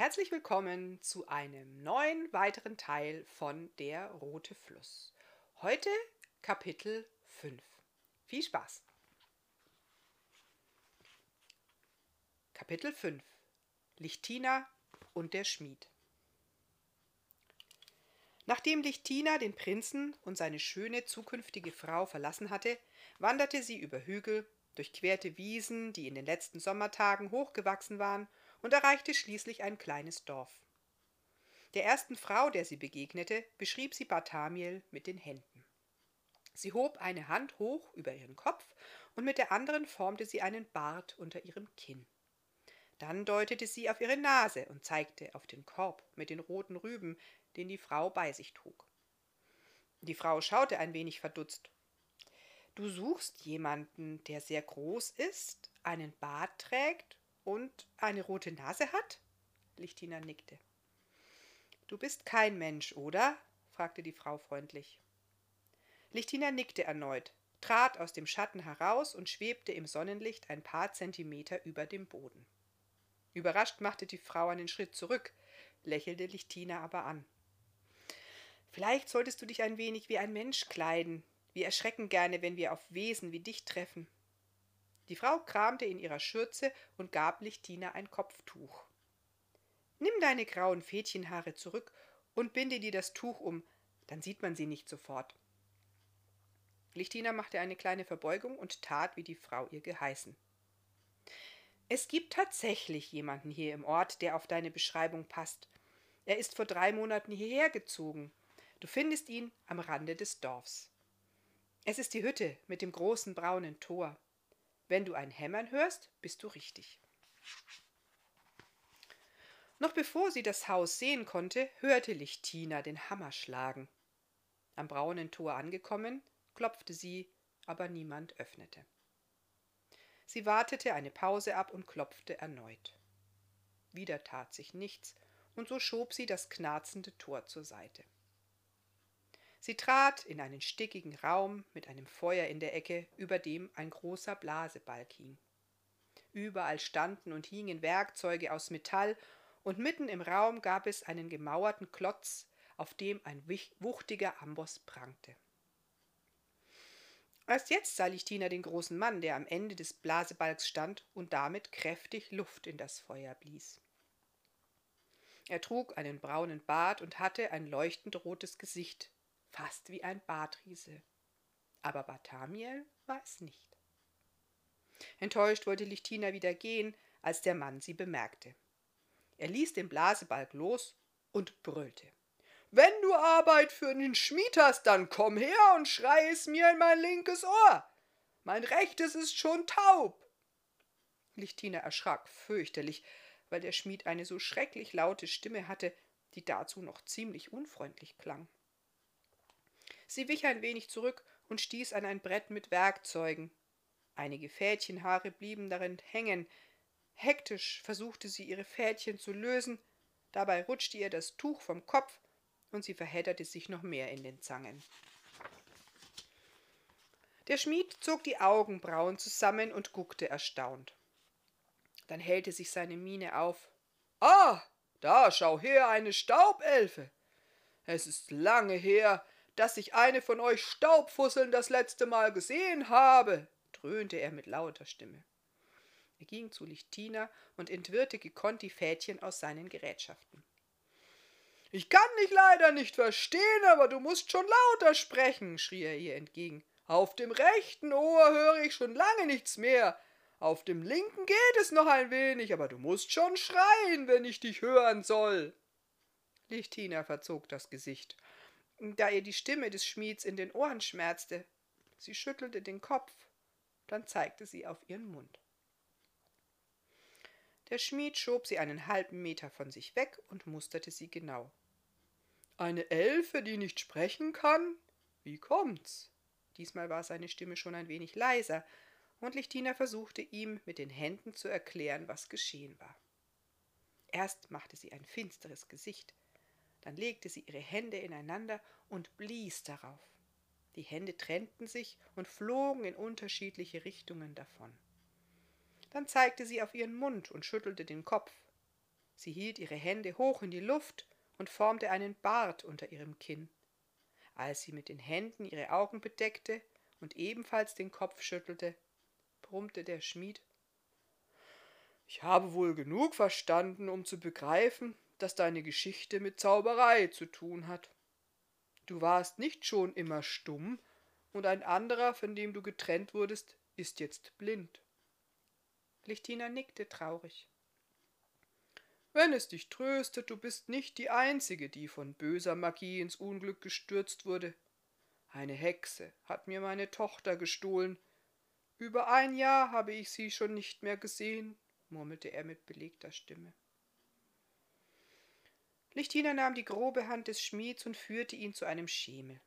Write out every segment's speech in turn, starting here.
Herzlich willkommen zu einem neuen weiteren Teil von Der Rote Fluss. Heute Kapitel 5. Viel Spaß! Kapitel 5 Lichtina und der Schmied Nachdem Lichtina den Prinzen und seine schöne zukünftige Frau verlassen hatte, wanderte sie über Hügel, durchquerte Wiesen, die in den letzten Sommertagen hochgewachsen waren, und erreichte schließlich ein kleines Dorf. Der ersten Frau, der sie begegnete, beschrieb sie Barthamiel mit den Händen. Sie hob eine Hand hoch über ihren Kopf und mit der anderen formte sie einen Bart unter ihrem Kinn. Dann deutete sie auf ihre Nase und zeigte auf den Korb mit den roten Rüben, den die Frau bei sich trug. Die Frau schaute ein wenig verdutzt. Du suchst jemanden, der sehr groß ist, einen Bart trägt und eine rote Nase hat? Lichtina nickte. Du bist kein Mensch, oder? fragte die Frau freundlich. Lichtina nickte erneut, trat aus dem Schatten heraus und schwebte im Sonnenlicht ein paar Zentimeter über dem Boden. Überrascht machte die Frau einen Schritt zurück, lächelte Lichtina aber an. Vielleicht solltest du dich ein wenig wie ein Mensch kleiden. Wir erschrecken gerne, wenn wir auf Wesen wie dich treffen. Die Frau kramte in ihrer Schürze und gab Lichtina ein Kopftuch. Nimm deine grauen Fädchenhaare zurück und binde dir das Tuch um, dann sieht man sie nicht sofort. Lichtina machte eine kleine Verbeugung und tat, wie die Frau ihr geheißen. Es gibt tatsächlich jemanden hier im Ort, der auf deine Beschreibung passt. Er ist vor drei Monaten hierher gezogen. Du findest ihn am Rande des Dorfs. Es ist die Hütte mit dem großen braunen Tor. Wenn du ein Hämmern hörst, bist du richtig. Noch bevor sie das Haus sehen konnte, hörte Lichtina den Hammer schlagen. Am braunen Tor angekommen, klopfte sie, aber niemand öffnete. Sie wartete eine Pause ab und klopfte erneut. Wieder tat sich nichts, und so schob sie das knarzende Tor zur Seite. Sie trat in einen stickigen Raum mit einem Feuer in der Ecke, über dem ein großer Blasebalg hing. Überall standen und hingen Werkzeuge aus Metall, und mitten im Raum gab es einen gemauerten Klotz, auf dem ein wuchtiger Amboss prangte. Erst jetzt sah Lichtina den großen Mann, der am Ende des Blasebalgs stand und damit kräftig Luft in das Feuer blies. Er trug einen braunen Bart und hatte ein leuchtend rotes Gesicht, fast wie ein Bartriese. Aber Barthamiel war es nicht. Enttäuscht wollte Lichtina wieder gehen, als der Mann sie bemerkte. Er ließ den Blasebalg los und brüllte. Wenn du Arbeit für den Schmied hast, dann komm her und schrei es mir in mein linkes Ohr. Mein rechtes ist schon taub. Lichtina erschrak fürchterlich, weil der Schmied eine so schrecklich laute Stimme hatte, die dazu noch ziemlich unfreundlich klang. Sie wich ein wenig zurück und stieß an ein Brett mit Werkzeugen. Einige Fädchenhaare blieben darin hängen. Hektisch versuchte sie, ihre Fädchen zu lösen, dabei rutschte ihr das Tuch vom Kopf und sie verhedderte sich noch mehr in den Zangen. Der Schmied zog die Augenbrauen zusammen und guckte erstaunt. Dann hellte sich seine Miene auf. Ah, da schau her, eine Staubelfe. Es ist lange her, dass ich eine von euch Staubfusseln das letzte Mal gesehen habe, dröhnte er mit lauter Stimme. Er ging zu Lichtina und entwirrte gekonnt die Fädchen aus seinen Gerätschaften. Ich kann dich leider nicht verstehen, aber du musst schon lauter sprechen, schrie er ihr entgegen. Auf dem rechten Ohr höre ich schon lange nichts mehr. Auf dem linken geht es noch ein wenig, aber du musst schon schreien, wenn ich dich hören soll. Lichtina verzog das Gesicht da ihr die Stimme des Schmieds in den Ohren schmerzte. Sie schüttelte den Kopf, dann zeigte sie auf ihren Mund. Der Schmied schob sie einen halben Meter von sich weg und musterte sie genau. Eine Elfe, die nicht sprechen kann? Wie kommt's? Diesmal war seine Stimme schon ein wenig leiser, und Lichtina versuchte ihm mit den Händen zu erklären, was geschehen war. Erst machte sie ein finsteres Gesicht, dann legte sie ihre Hände ineinander und blies darauf. Die Hände trennten sich und flogen in unterschiedliche Richtungen davon. Dann zeigte sie auf ihren Mund und schüttelte den Kopf. Sie hielt ihre Hände hoch in die Luft und formte einen Bart unter ihrem Kinn. Als sie mit den Händen ihre Augen bedeckte und ebenfalls den Kopf schüttelte, brummte der Schmied Ich habe wohl genug verstanden, um zu begreifen, dass deine Geschichte mit Zauberei zu tun hat. Du warst nicht schon immer stumm, und ein anderer, von dem du getrennt wurdest, ist jetzt blind. Lichtina nickte traurig. Wenn es dich tröstet, du bist nicht die Einzige, die von böser Magie ins Unglück gestürzt wurde. Eine Hexe hat mir meine Tochter gestohlen. Über ein Jahr habe ich sie schon nicht mehr gesehen, murmelte er mit belegter Stimme. Lichtina nahm die grobe Hand des Schmieds und führte ihn zu einem Schemel.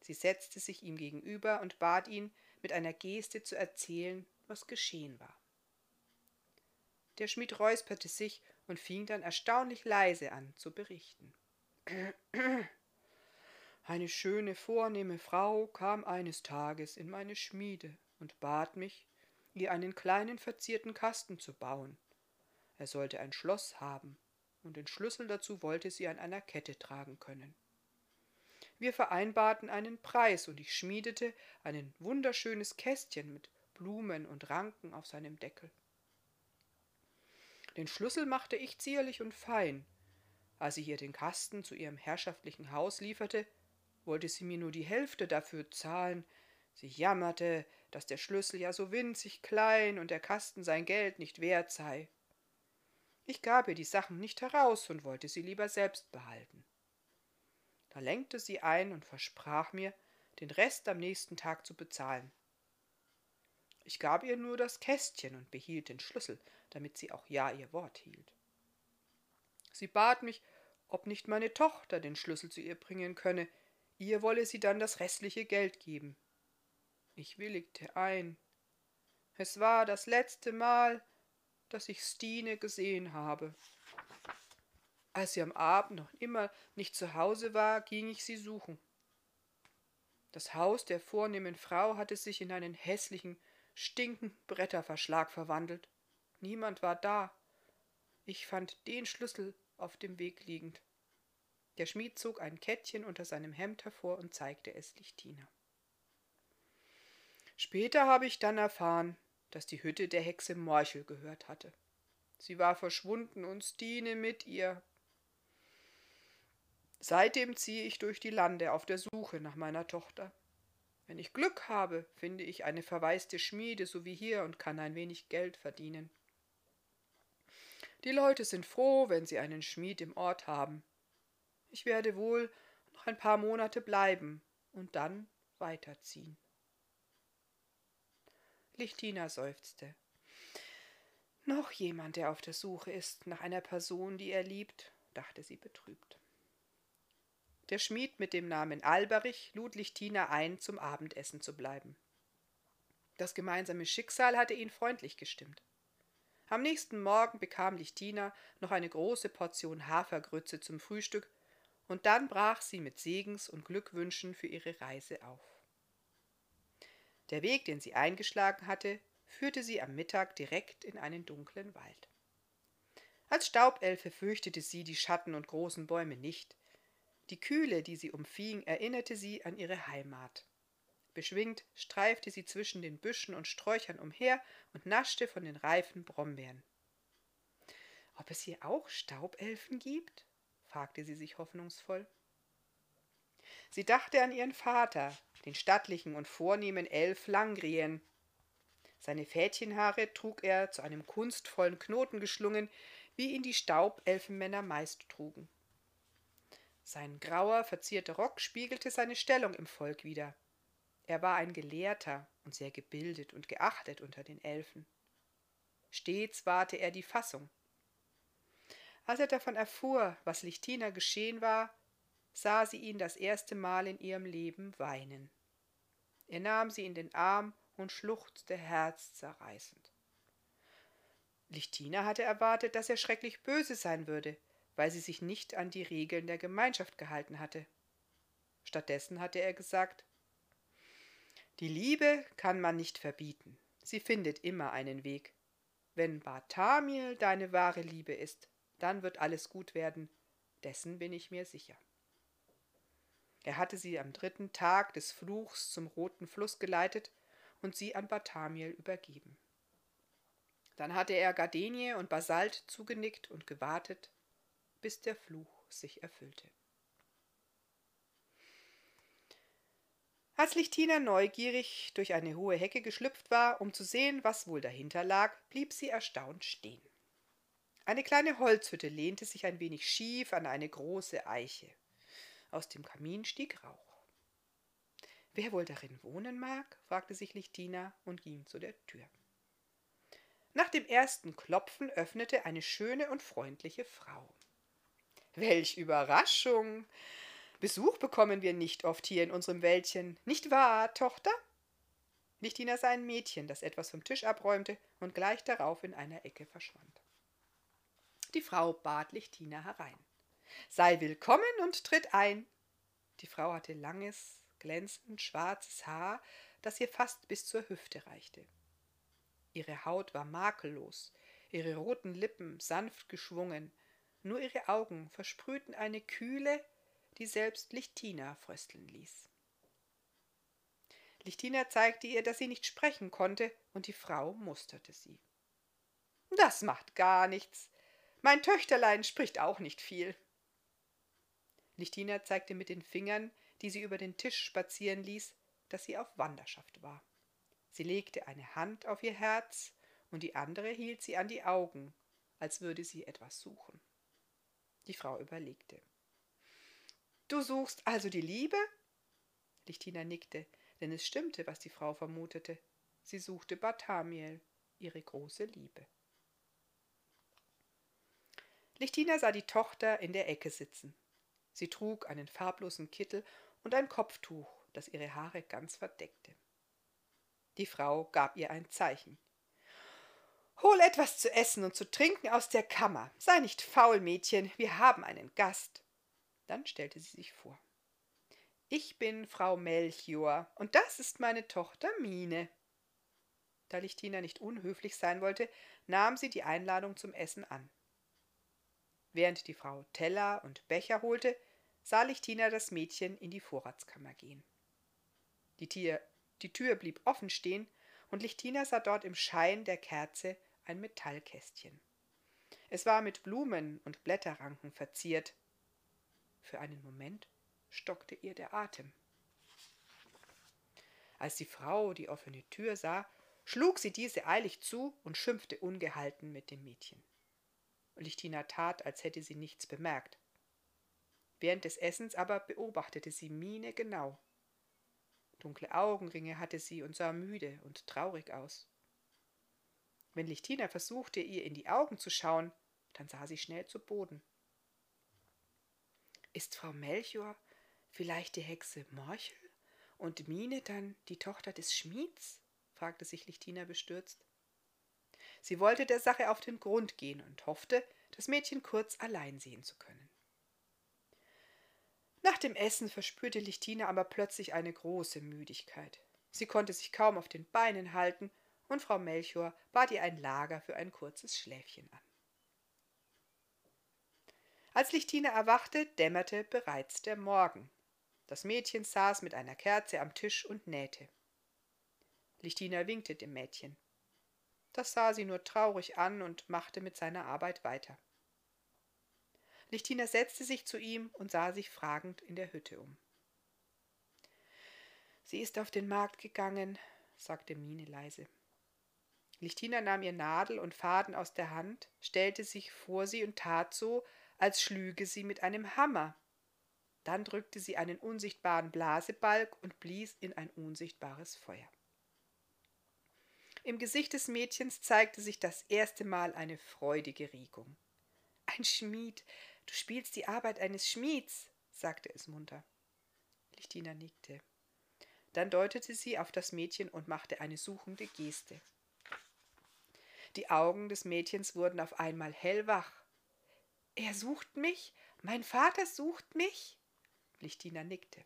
Sie setzte sich ihm gegenüber und bat ihn, mit einer Geste zu erzählen, was geschehen war. Der Schmied räusperte sich und fing dann erstaunlich leise an zu berichten. Eine schöne, vornehme Frau kam eines Tages in meine Schmiede und bat mich, ihr einen kleinen verzierten Kasten zu bauen. Er sollte ein Schloss haben, und den Schlüssel dazu wollte sie an einer Kette tragen können. Wir vereinbarten einen Preis, und ich schmiedete ein wunderschönes Kästchen mit Blumen und Ranken auf seinem Deckel. Den Schlüssel machte ich zierlich und fein. Als ich ihr den Kasten zu ihrem herrschaftlichen Haus lieferte, wollte sie mir nur die Hälfte dafür zahlen. Sie jammerte, dass der Schlüssel ja so winzig klein und der Kasten sein Geld nicht wert sei. Ich gab ihr die Sachen nicht heraus und wollte sie lieber selbst behalten. Da lenkte sie ein und versprach mir, den Rest am nächsten Tag zu bezahlen. Ich gab ihr nur das Kästchen und behielt den Schlüssel, damit sie auch ja ihr Wort hielt. Sie bat mich, ob nicht meine Tochter den Schlüssel zu ihr bringen könne, ihr wolle sie dann das restliche Geld geben. Ich willigte ein. Es war das letzte Mal, dass ich Stine gesehen habe. Als sie am Abend noch immer nicht zu Hause war, ging ich sie suchen. Das Haus der vornehmen Frau hatte sich in einen hässlichen, stinkenden Bretterverschlag verwandelt. Niemand war da. Ich fand den Schlüssel auf dem Weg liegend. Der Schmied zog ein Kettchen unter seinem Hemd hervor und zeigte es Lichtina. Später habe ich dann erfahren, dass die Hütte der Hexe Morchel gehört hatte. Sie war verschwunden und Stine mit ihr. Seitdem ziehe ich durch die Lande auf der Suche nach meiner Tochter. Wenn ich Glück habe, finde ich eine verwaiste Schmiede so wie hier und kann ein wenig Geld verdienen. Die Leute sind froh, wenn sie einen Schmied im Ort haben. Ich werde wohl noch ein paar Monate bleiben und dann weiterziehen. Lichtina seufzte. Noch jemand, der auf der Suche ist nach einer Person, die er liebt, dachte sie betrübt. Der Schmied mit dem Namen Alberich lud Lichtina ein, zum Abendessen zu bleiben. Das gemeinsame Schicksal hatte ihn freundlich gestimmt. Am nächsten Morgen bekam Lichtina noch eine große Portion Hafergrütze zum Frühstück, und dann brach sie mit Segens und Glückwünschen für ihre Reise auf. Der Weg, den sie eingeschlagen hatte, führte sie am Mittag direkt in einen dunklen Wald. Als Staubelfe fürchtete sie die Schatten und großen Bäume nicht. Die Kühle, die sie umfing, erinnerte sie an ihre Heimat. Beschwingt streifte sie zwischen den Büschen und Sträuchern umher und naschte von den reifen Brombeeren. Ob es hier auch Staubelfen gibt? fragte sie sich hoffnungsvoll. Sie dachte an ihren Vater, den stattlichen und vornehmen Elf Langrien. Seine Fädchenhaare trug er zu einem kunstvollen Knoten geschlungen, wie ihn die Staubelfenmänner meist trugen. Sein grauer, verzierter Rock spiegelte seine Stellung im Volk wider. Er war ein Gelehrter und sehr gebildet und geachtet unter den Elfen. Stets wahrte er die Fassung. Als er davon erfuhr, was Lichtina geschehen war, sah sie ihn das erste Mal in ihrem Leben weinen. Er nahm sie in den Arm und schluchzte herzzerreißend. Lichtina hatte erwartet, dass er schrecklich böse sein würde, weil sie sich nicht an die Regeln der Gemeinschaft gehalten hatte. Stattdessen hatte er gesagt die Liebe kann man nicht verbieten. Sie findet immer einen Weg. Wenn Bartamiel deine wahre Liebe ist, Dann wird alles gut werden, dessen bin ich mir sicher. Er hatte sie am dritten Tag des Fluchs zum roten Fluss geleitet und sie an Barthamiel übergeben. Dann hatte er Gardenie und Basalt zugenickt und gewartet, bis der Fluch sich erfüllte. Als Lichtina neugierig durch eine hohe Hecke geschlüpft war, um zu sehen, was wohl dahinter lag, blieb sie erstaunt stehen. Eine kleine Holzhütte lehnte sich ein wenig schief an eine große Eiche. Aus dem Kamin stieg Rauch. Wer wohl darin wohnen mag? fragte sich Lichtina und ging zu der Tür. Nach dem ersten Klopfen öffnete eine schöne und freundliche Frau. Welch Überraschung! Besuch bekommen wir nicht oft hier in unserem Wäldchen, nicht wahr, Tochter? Lichtina sah ein Mädchen, das etwas vom Tisch abräumte und gleich darauf in einer Ecke verschwand. Die Frau bat Lichtina herein. Sei willkommen und tritt ein. Die Frau hatte langes, glänzend schwarzes Haar, das ihr fast bis zur Hüfte reichte. Ihre Haut war makellos, ihre roten Lippen sanft geschwungen, nur ihre Augen versprühten eine Kühle, die selbst Lichtina frösteln ließ. Lichtina zeigte ihr, dass sie nicht sprechen konnte, und die Frau musterte sie. Das macht gar nichts. Mein Töchterlein spricht auch nicht viel. Lichtina zeigte mit den Fingern, die sie über den Tisch spazieren ließ, dass sie auf Wanderschaft war. Sie legte eine Hand auf ihr Herz und die andere hielt sie an die Augen, als würde sie etwas suchen. Die Frau überlegte. Du suchst also die Liebe? Lichtina nickte, denn es stimmte, was die Frau vermutete. Sie suchte Barthamiel, ihre große Liebe. Lichtina sah die Tochter in der Ecke sitzen. Sie trug einen farblosen Kittel und ein Kopftuch, das ihre Haare ganz verdeckte. Die Frau gab ihr ein Zeichen. Hol etwas zu essen und zu trinken aus der Kammer. Sei nicht faul, Mädchen, wir haben einen Gast. Dann stellte sie sich vor. Ich bin Frau Melchior und das ist meine Tochter Mine. Da Lichtina nicht unhöflich sein wollte, nahm sie die Einladung zum Essen an. Während die Frau Teller und Becher holte, sah Lichtina das Mädchen in die Vorratskammer gehen. Die, Tier, die Tür blieb offen stehen, und Lichtina sah dort im Schein der Kerze ein Metallkästchen. Es war mit Blumen und Blätterranken verziert. Für einen Moment stockte ihr der Atem. Als die Frau die offene Tür sah, schlug sie diese eilig zu und schimpfte ungehalten mit dem Mädchen. Lichtina tat, als hätte sie nichts bemerkt. Während des Essens aber beobachtete sie Mine genau. Dunkle Augenringe hatte sie und sah müde und traurig aus. Wenn Lichtina versuchte, ihr in die Augen zu schauen, dann sah sie schnell zu Boden. Ist Frau Melchior vielleicht die Hexe Morchel und Mine dann die Tochter des Schmieds? fragte sich Lichtina bestürzt. Sie wollte der Sache auf den Grund gehen und hoffte, das Mädchen kurz allein sehen zu können. Nach dem Essen verspürte Lichtina aber plötzlich eine große Müdigkeit. Sie konnte sich kaum auf den Beinen halten, und Frau Melchior bat ihr ein Lager für ein kurzes Schläfchen an. Als Lichtina erwachte, dämmerte bereits der Morgen. Das Mädchen saß mit einer Kerze am Tisch und nähte. Lichtina winkte dem Mädchen. Das sah sie nur traurig an und machte mit seiner Arbeit weiter. Lichtina setzte sich zu ihm und sah sich fragend in der Hütte um. Sie ist auf den Markt gegangen, sagte Mine leise. Lichtina nahm ihr Nadel und Faden aus der Hand, stellte sich vor sie und tat so, als schlüge sie mit einem Hammer. Dann drückte sie einen unsichtbaren Blasebalg und blies in ein unsichtbares Feuer. Im Gesicht des Mädchens zeigte sich das erste Mal eine freudige Regung. Ein Schmied, du spielst die Arbeit eines Schmieds, sagte es munter. Lichtina nickte. Dann deutete sie auf das Mädchen und machte eine suchende Geste. Die Augen des Mädchens wurden auf einmal hellwach. Er sucht mich? Mein Vater sucht mich? Lichtina nickte.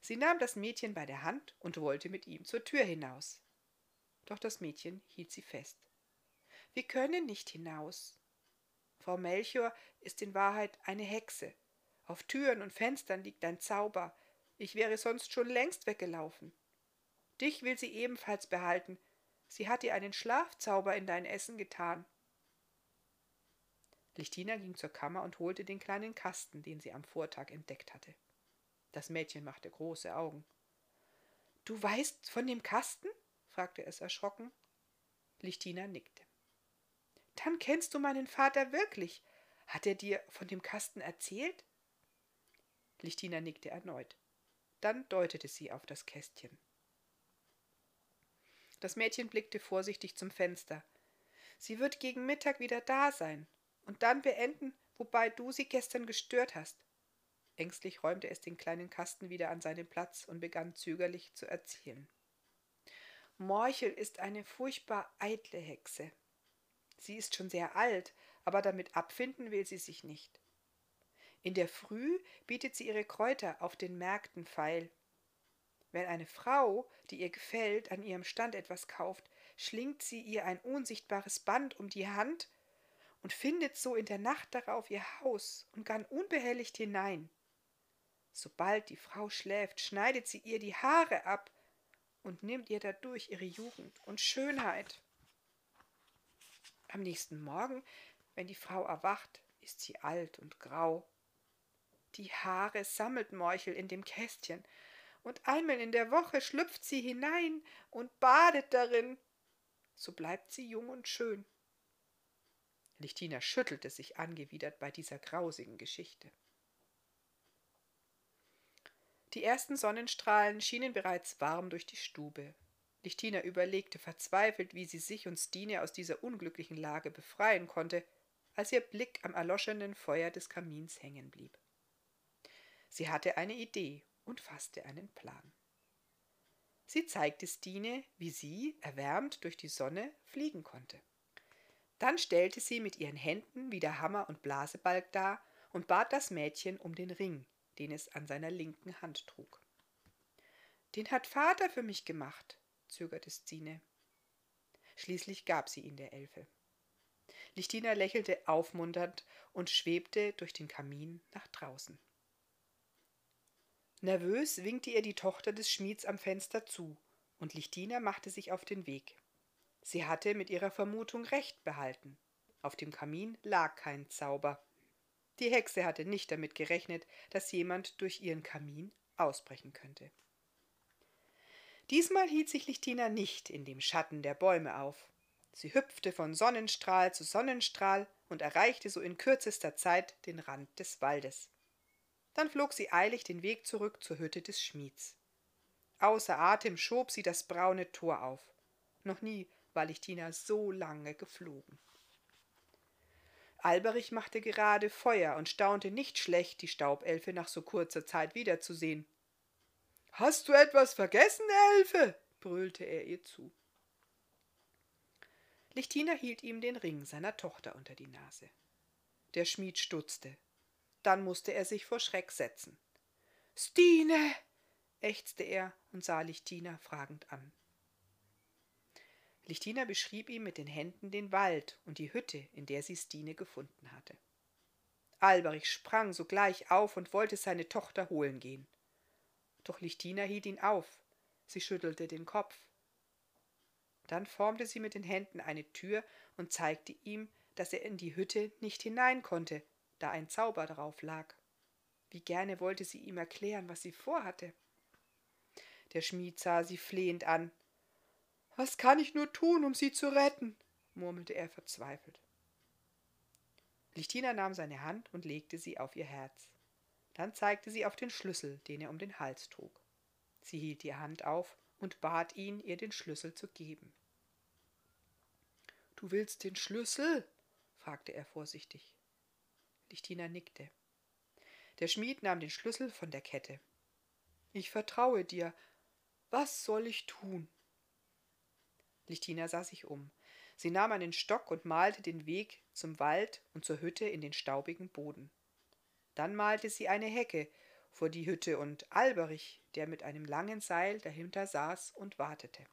Sie nahm das Mädchen bei der Hand und wollte mit ihm zur Tür hinaus doch das Mädchen hielt sie fest. Wir können nicht hinaus. Frau Melchior ist in Wahrheit eine Hexe. Auf Türen und Fenstern liegt ein Zauber. Ich wäre sonst schon längst weggelaufen. Dich will sie ebenfalls behalten. Sie hat dir einen Schlafzauber in dein Essen getan. Lichtina ging zur Kammer und holte den kleinen Kasten, den sie am Vortag entdeckt hatte. Das Mädchen machte große Augen. Du weißt von dem Kasten? fragte es erschrocken. Lichtina nickte. Dann kennst du meinen Vater wirklich. Hat er dir von dem Kasten erzählt? Lichtina nickte erneut. Dann deutete sie auf das Kästchen. Das Mädchen blickte vorsichtig zum Fenster. Sie wird gegen Mittag wieder da sein und dann beenden, wobei du sie gestern gestört hast. Ängstlich räumte es den kleinen Kasten wieder an seinen Platz und begann zögerlich zu erzählen. Morchel ist eine furchtbar eitle Hexe. Sie ist schon sehr alt, aber damit abfinden will sie sich nicht. In der Früh bietet sie ihre Kräuter auf den Märkten feil. Wenn eine Frau, die ihr gefällt, an ihrem Stand etwas kauft, schlingt sie ihr ein unsichtbares Band um die Hand und findet so in der Nacht darauf ihr Haus und kann unbehelligt hinein. Sobald die Frau schläft, schneidet sie ihr die Haare ab und nimmt ihr dadurch ihre Jugend und Schönheit. Am nächsten Morgen, wenn die Frau erwacht, ist sie alt und grau. Die Haare sammelt Morchel in dem Kästchen, und einmal in der Woche schlüpft sie hinein und badet darin. So bleibt sie jung und schön. Lichtina schüttelte sich angewidert bei dieser grausigen Geschichte. Die ersten Sonnenstrahlen schienen bereits warm durch die Stube. Lichtina überlegte verzweifelt, wie sie sich und Stine aus dieser unglücklichen Lage befreien konnte, als ihr Blick am erloschenen Feuer des Kamins hängen blieb. Sie hatte eine Idee und fasste einen Plan. Sie zeigte Stine, wie sie, erwärmt durch die Sonne, fliegen konnte. Dann stellte sie mit ihren Händen wieder Hammer und Blasebalg dar und bat das Mädchen um den Ring, den es an seiner linken Hand trug. Den hat Vater für mich gemacht, zögerte Stine. Schließlich gab sie ihn der Elfe. Lichtina lächelte aufmunternd und schwebte durch den Kamin nach draußen. Nervös winkte ihr die Tochter des Schmieds am Fenster zu, und Lichtina machte sich auf den Weg. Sie hatte mit ihrer Vermutung recht behalten. Auf dem Kamin lag kein Zauber. Die Hexe hatte nicht damit gerechnet, dass jemand durch ihren Kamin ausbrechen könnte. Diesmal hielt sich Lichtina nicht in dem Schatten der Bäume auf. Sie hüpfte von Sonnenstrahl zu Sonnenstrahl und erreichte so in kürzester Zeit den Rand des Waldes. Dann flog sie eilig den Weg zurück zur Hütte des Schmieds. Außer Atem schob sie das braune Tor auf. Noch nie war Lichtina so lange geflogen. Alberich machte gerade Feuer und staunte nicht schlecht, die Staubelfe nach so kurzer Zeit wiederzusehen. Hast du etwas vergessen, Elfe? brüllte er ihr zu. Lichtina hielt ihm den Ring seiner Tochter unter die Nase. Der Schmied stutzte. Dann musste er sich vor Schreck setzen. Stine! ächzte er und sah Lichtina fragend an. Lichtina beschrieb ihm mit den Händen den Wald und die Hütte, in der sie Stine gefunden hatte. Alberich sprang sogleich auf und wollte seine Tochter holen gehen. Doch Lichtina hielt ihn auf. Sie schüttelte den Kopf. Dann formte sie mit den Händen eine Tür und zeigte ihm, dass er in die Hütte nicht hinein konnte, da ein Zauber drauf lag. Wie gerne wollte sie ihm erklären, was sie vorhatte. Der Schmied sah sie flehend an, was kann ich nur tun, um sie zu retten? murmelte er verzweifelt. Lichtina nahm seine Hand und legte sie auf ihr Herz. Dann zeigte sie auf den Schlüssel, den er um den Hals trug. Sie hielt die Hand auf und bat ihn, ihr den Schlüssel zu geben. Du willst den Schlüssel? fragte er vorsichtig. Lichtina nickte. Der Schmied nahm den Schlüssel von der Kette. Ich vertraue dir. Was soll ich tun? Lichtina sah sich um. Sie nahm einen Stock und malte den Weg zum Wald und zur Hütte in den staubigen Boden. Dann malte sie eine Hecke vor die Hütte und Alberich, der mit einem langen Seil dahinter saß und wartete.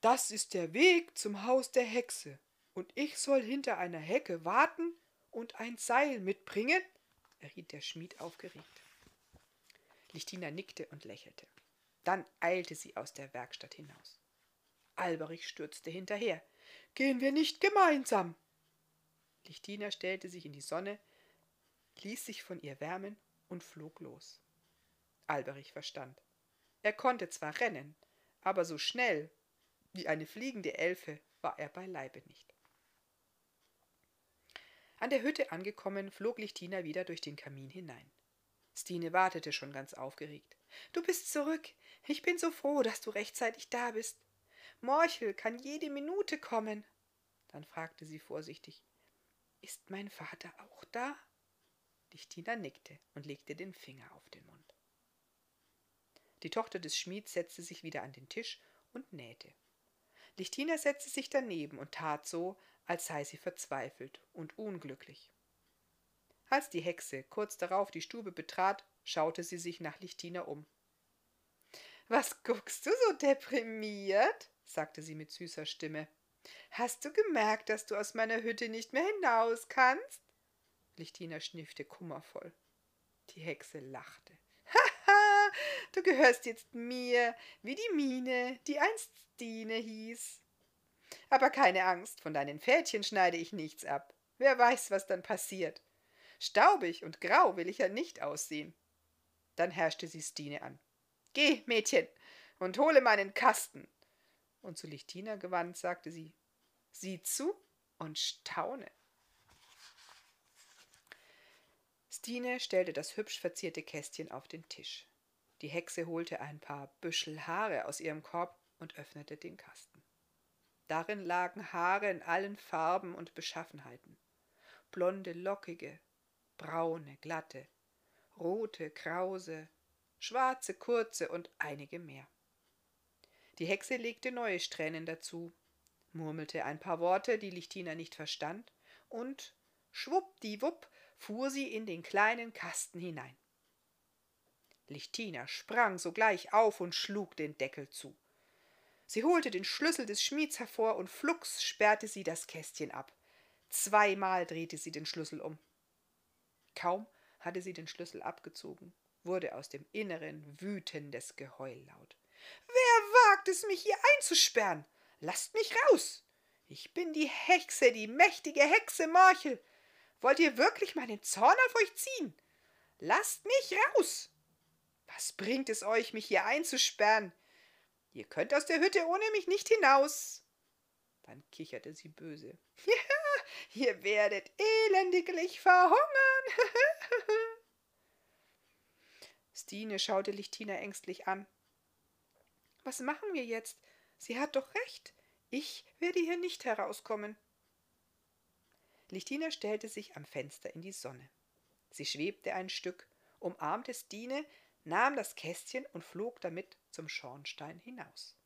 Das ist der Weg zum Haus der Hexe, Und ich soll hinter einer Hecke warten und ein Seil mitbringen? erriet der Schmied aufgeregt. Lichtina nickte und lächelte. Dann eilte sie aus der Werkstatt hinaus. Alberich stürzte hinterher. Gehen wir nicht gemeinsam? Lichtina stellte sich in die Sonne, ließ sich von ihr wärmen und flog los. Alberich verstand. Er konnte zwar rennen, aber so schnell wie eine fliegende Elfe war er beileibe nicht. An der Hütte angekommen, flog Lichtina wieder durch den Kamin hinein. Stine wartete schon ganz aufgeregt. Du bist zurück. Ich bin so froh, dass du rechtzeitig da bist. Morchel kann jede Minute kommen. Dann fragte sie vorsichtig. Ist mein Vater auch da? Lichtina nickte und legte den Finger auf den Mund. Die Tochter des Schmieds setzte sich wieder an den Tisch und nähte. Lichtina setzte sich daneben und tat so, als sei sie verzweifelt und unglücklich. Als die Hexe kurz darauf die Stube betrat, schaute sie sich nach Lichtina um. Was guckst du so deprimiert? sagte sie mit süßer Stimme. Hast du gemerkt, dass du aus meiner Hütte nicht mehr hinaus kannst? Lichtina schniffte kummervoll. Die Hexe lachte. Haha, du gehörst jetzt mir, wie die Mine, die einst Stine hieß. Aber keine Angst, von deinen Fädchen schneide ich nichts ab. Wer weiß, was dann passiert. Staubig und grau will ich ja nicht aussehen. Dann herrschte sie Stine an. Geh, Mädchen, und hole meinen Kasten. Und zu Lichtina gewandt sagte sie, sieh zu und staune. Stine stellte das hübsch verzierte Kästchen auf den Tisch. Die Hexe holte ein paar Büschel Haare aus ihrem Korb und öffnete den Kasten. Darin lagen Haare in allen Farben und Beschaffenheiten. Blonde, lockige, braune, glatte, rote, krause, schwarze, kurze und einige mehr. Die Hexe legte neue Strähnen dazu, murmelte ein paar Worte, die Lichtina nicht verstand, und schwuppdiwupp fuhr sie in den kleinen Kasten hinein. Lichtina sprang sogleich auf und schlug den Deckel zu. Sie holte den Schlüssel des Schmieds hervor und flugs sperrte sie das Kästchen ab. Zweimal drehte sie den Schlüssel um. Kaum hatte sie den Schlüssel abgezogen, wurde aus dem Inneren wütendes Geheul laut. Wer wagt es, mich hier einzusperren? Lasst mich raus! Ich bin die Hexe, die mächtige Hexe Morchel. Wollt ihr wirklich meinen Zorn auf euch ziehen? Lasst mich raus! Was bringt es euch, mich hier einzusperren? Ihr könnt aus der Hütte ohne mich nicht hinaus. Dann kicherte sie böse. Ja, ihr werdet elendiglich verhungern. Stine schaute Lichtina ängstlich an. Was machen wir jetzt? Sie hat doch recht. Ich werde hier nicht herauskommen. Lichtina stellte sich am Fenster in die Sonne. Sie schwebte ein Stück, umarmte Stine, nahm das Kästchen und flog damit zum Schornstein hinaus.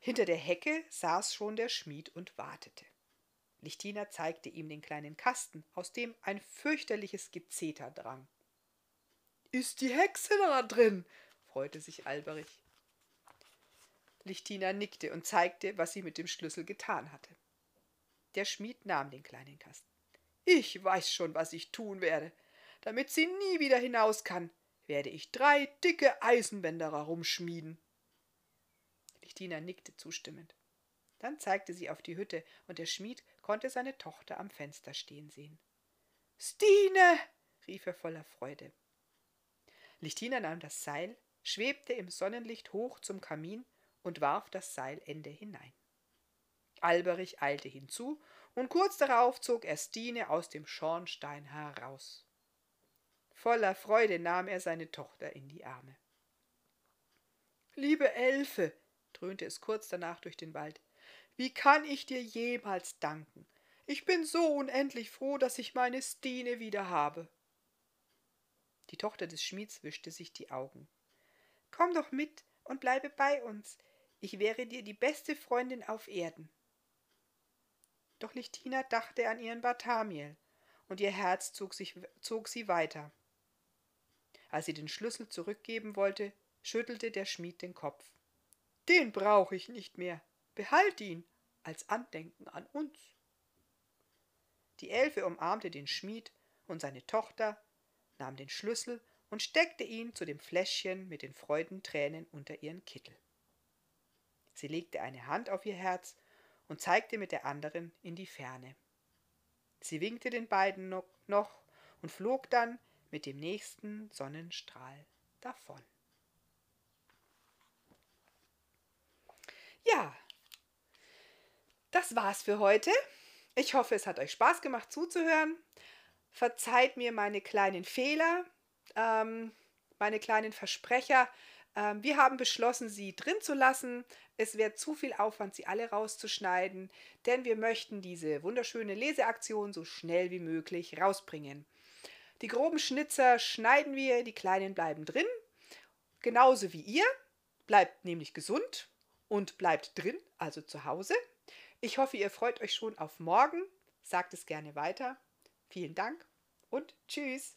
Hinter der Hecke saß schon der Schmied und wartete. Lichtina zeigte ihm den kleinen Kasten, aus dem ein fürchterliches Gezeter drang. Ist die Hexe da drin? Freute sich Alberich. Lichtina nickte und zeigte, was sie mit dem Schlüssel getan hatte. Der Schmied nahm den kleinen Kasten. Ich weiß schon, was ich tun werde, damit sie nie wieder hinaus kann, werde ich drei dicke Eisenbänder herumschmieden. Lichtina nickte zustimmend. Dann zeigte sie auf die Hütte, und der Schmied konnte seine Tochter am Fenster stehen sehen. Stine! rief er voller Freude. Lichtina nahm das Seil, schwebte im Sonnenlicht hoch zum Kamin und warf das Seilende hinein. Alberich eilte hinzu, und kurz darauf zog er Stine aus dem Schornstein heraus. Voller Freude nahm er seine Tochter in die Arme. Liebe Elfe, dröhnte es kurz danach durch den Wald, wie kann ich dir jemals danken? Ich bin so unendlich froh, dass ich meine Stine wieder habe. Die Tochter des Schmieds wischte sich die Augen. Komm doch mit und bleibe bei uns. Ich wäre dir die beste Freundin auf Erden. Doch Lichtina dachte an ihren Barthamiel, und ihr Herz zog, sich, zog sie weiter. Als sie den Schlüssel zurückgeben wollte, schüttelte der Schmied den Kopf. Den brauche ich nicht mehr. Behalt ihn als Andenken an uns. Die Elfe umarmte den Schmied und seine Tochter, nahm den Schlüssel und steckte ihn zu dem Fläschchen mit den Freudentränen unter ihren Kittel. Sie legte eine Hand auf ihr Herz und zeigte mit der anderen in die Ferne. Sie winkte den beiden noch und flog dann mit dem nächsten Sonnenstrahl davon. Ja, das war's für heute. Ich hoffe, es hat euch Spaß gemacht zuzuhören. Verzeiht mir meine kleinen Fehler, ähm, meine kleinen Versprecher. Ähm, wir haben beschlossen, sie drin zu lassen. Es wäre zu viel Aufwand, sie alle rauszuschneiden, denn wir möchten diese wunderschöne Leseaktion so schnell wie möglich rausbringen. Die groben Schnitzer schneiden wir, die kleinen bleiben drin, genauso wie ihr. Bleibt nämlich gesund und bleibt drin, also zu Hause. Ich hoffe, ihr freut euch schon auf morgen. Sagt es gerne weiter. Vielen Dank und tschüss.